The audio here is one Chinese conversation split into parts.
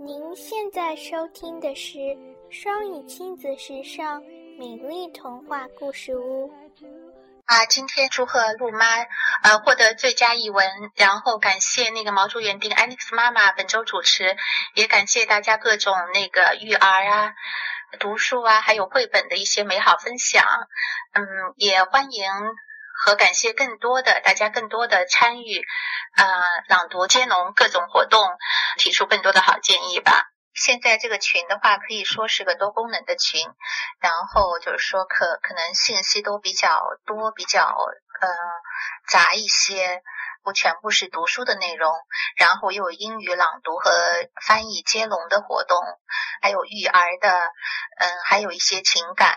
您现在收听的是双语亲子时尚美丽童话故事屋。啊，今天祝贺陆妈呃获得最佳译文，然后感谢那个毛竹园丁 Alex 妈妈本周主持，也感谢大家各种那个育儿啊、读书啊，还有绘本的一些美好分享。嗯，也欢迎和感谢更多的大家更多的参与，呃，朗读接龙各种活动，提出更多的好建议吧。现在这个群的话，可以说是个多功能的群，然后就是说可可能信息都比较多，比较呃杂一些，不全部是读书的内容，然后又有英语朗读和翻译接龙的活动，还有育儿的，嗯，还有一些情感、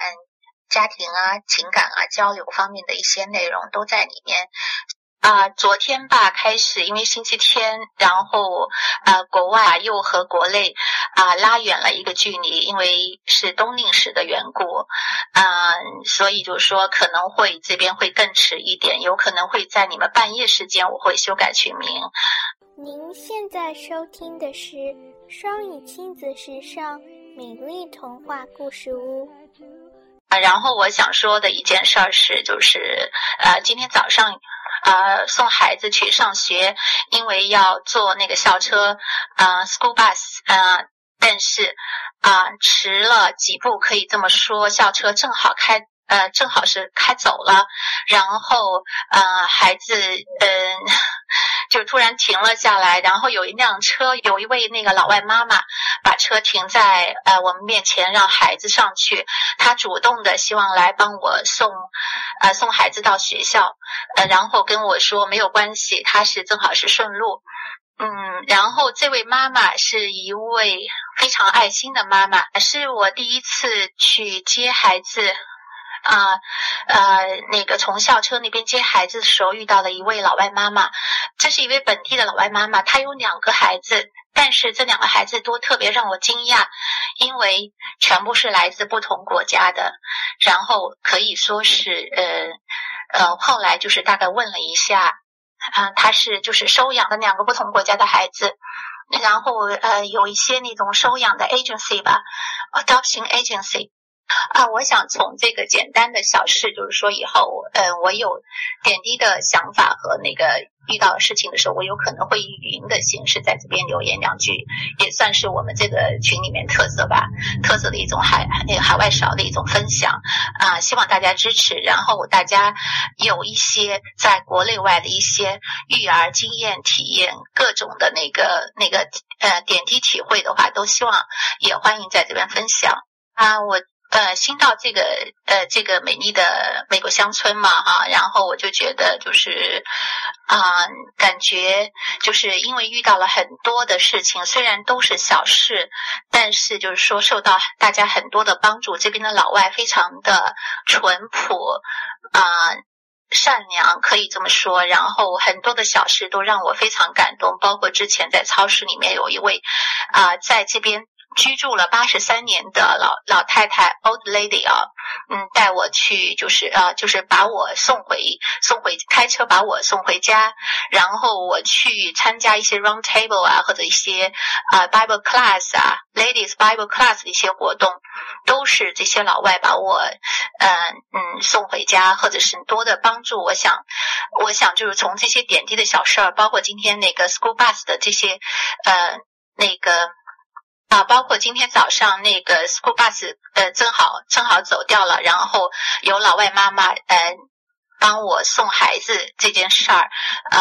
家庭啊、情感啊交流方面的一些内容都在里面。啊，昨天吧开始，因为星期天，然后呃，国外又和国内啊拉远了一个距离，因为是冬令时的缘故，啊，所以就说可能会这边会更迟一点，有可能会在你们半夜时间我会修改群名。您现在收听的是双语亲子时尚美丽童话故事屋。啊，然后我想说的一件事儿是，就是呃，今天早上。呃，送孩子去上学，因为要坐那个校车，呃，school bus，呃，但是啊，迟了几步，可以这么说，校车正好开。呃，正好是开走了，然后呃，孩子嗯，就突然停了下来，然后有一辆车，有一位那个老外妈妈把车停在呃我们面前，让孩子上去，她主动的希望来帮我送呃送孩子到学校，呃，然后跟我说没有关系，她是正好是顺路，嗯，然后这位妈妈是一位非常爱心的妈妈，是我第一次去接孩子。啊，呃，那个从校车那边接孩子的时候遇到了一位老外妈妈，这是一位本地的老外妈妈，她有两个孩子，但是这两个孩子都特别让我惊讶，因为全部是来自不同国家的，然后可以说是呃呃，后来就是大概问了一下，啊，他是就是收养的两个不同国家的孩子，然后呃有一些那种收养的 agency 吧，adoption agency。啊，我想从这个简单的小事，就是说以后，嗯，我有点滴的想法和那个遇到事情的时候，我有可能会以语音的形式在这边留言两句，也算是我们这个群里面特色吧，特色的一种海那个海外少的一种分享啊，希望大家支持。然后大家有一些在国内外的一些育儿经验、体验各种的那个那个呃点滴体会的话，都希望也欢迎在这边分享啊，我。呃，新到这个呃这个美丽的美国乡村嘛，哈，然后我就觉得就是啊，感觉就是因为遇到了很多的事情，虽然都是小事，但是就是说受到大家很多的帮助。这边的老外非常的淳朴啊，善良，可以这么说。然后很多的小事都让我非常感动，包括之前在超市里面有一位啊，在这边。居住了八十三年的老老太太，old lady 啊，嗯，带我去，就是呃，就是把我送回，送回，开车把我送回家，然后我去参加一些 round table 啊，或者一些啊 Bible class 啊，ladies Bible class 的一些活动，都是这些老外把我，嗯嗯送回家，或者是多的帮助。我想，我想就是从这些点滴的小事儿，包括今天那个 school bus 的这些，呃，那个。啊，包括今天早上那个 school bus，呃，正好正好走掉了，然后有老外妈妈，呃，帮我送孩子这件事儿，嗯，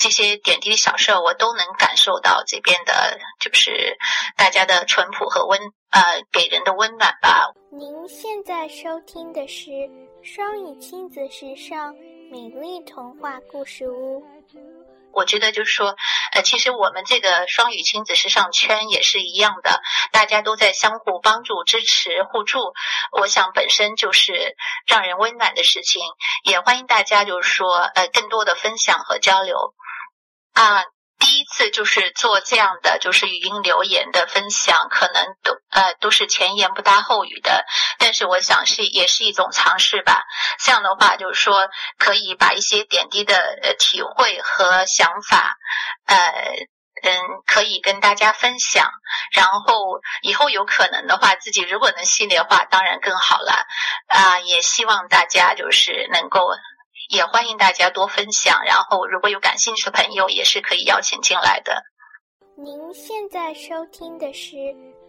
这些点滴的小事儿，我都能感受到这边的，就是大家的淳朴和温，呃，给人的温暖吧。您现在收听的是双语亲子时尚美丽童话故事屋。我觉得就是说，呃，其实我们这个双语亲子时尚圈也是一样的，大家都在相互帮助、支持、互助。我想本身就是让人温暖的事情，也欢迎大家就是说，呃，更多的分享和交流啊。第一次就是做这样的，就是语音留言的分享，可能都呃都是前言不搭后语的，但是我想是也是一种尝试吧。这样的话，就是说可以把一些点滴的呃体会和想法，呃嗯，可以跟大家分享。然后以后有可能的话，自己如果能系列化，当然更好了。啊，也希望大家就是能够，也欢迎大家多分享。然后如果有感兴趣的朋友，也是可以邀请进来的。您现在收听的是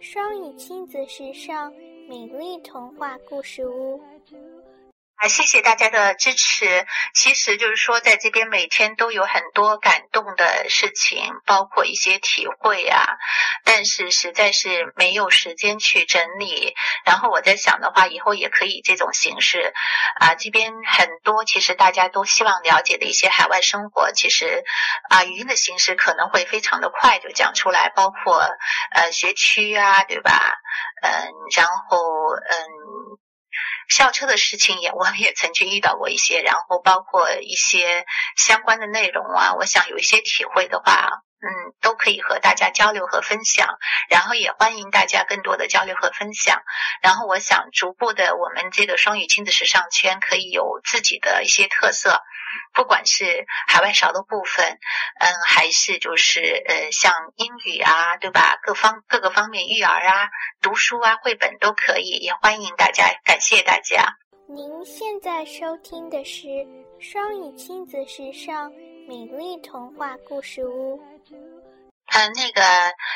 双语亲子时尚美丽童话故事屋。啊，谢谢大家的支持。其实就是说，在这边每天都有很多感动的事情，包括一些体会啊，但是实在是没有时间去整理。然后我在想的话，以后也可以这种形式啊，这边很多其实大家都希望了解的一些海外生活，其实啊，语音的形式可能会非常的快就讲出来，包括呃学区啊，对吧？嗯，然后嗯。校车的事情也，我们也曾经遇到过一些，然后包括一些相关的内容啊，我想有一些体会的话，嗯，都可以和大家交流和分享，然后也欢迎大家更多的交流和分享，然后我想逐步的，我们这个双语亲子时尚圈可以有自己的一些特色。不管是海外勺的部分，嗯，还是就是呃，像英语啊，对吧？各方各个方面，育儿啊、读书啊、绘本都可以，也欢迎大家，感谢大家。您现在收听的是双语亲子时尚美丽童话故事屋。嗯，那个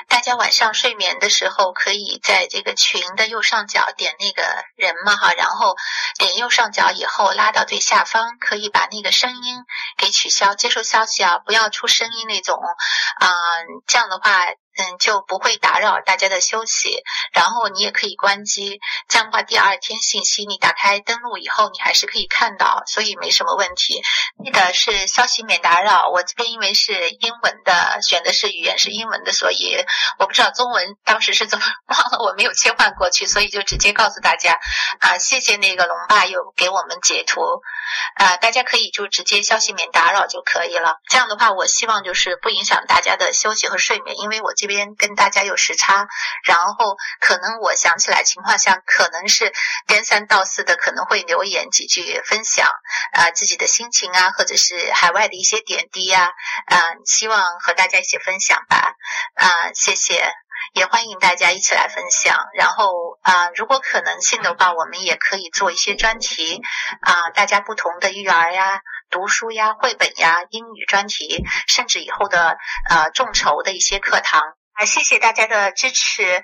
大家晚上睡眠的时候，可以在这个群的右上角点那个人嘛哈，然后点右上角以后拉到最下方，可以把那个声音给取消，接收消息啊，不要出声音那种啊，这样的话。嗯，就不会打扰大家的休息，然后你也可以关机，这样的话第二天信息你打开登录以后，你还是可以看到，所以没什么问题。记得是消息免打扰。我这边因为是英文的，选的是语言是英文的，所以我不知道中文当时是怎么 忘了，我没有切换过去，所以就直接告诉大家啊，谢谢那个龙爸又给我们截图啊，大家可以就直接消息免打扰就可以了。这样的话，我希望就是不影响大家的休息和睡眠，因为我这边跟大家有时差，然后可能我想起来情况下，可可能是颠三倒四的，可能会留言几句分享啊自己的心情啊，或者是海外的一些点滴呀，啊，希望和大家一起分享吧，啊，谢谢，也欢迎大家一起来分享，然后啊，如果可能性的话，我们也可以做一些专题啊，大家不同的育儿呀。读书呀，绘本呀，英语专题，甚至以后的呃众筹的一些课堂啊，谢谢大家的支持。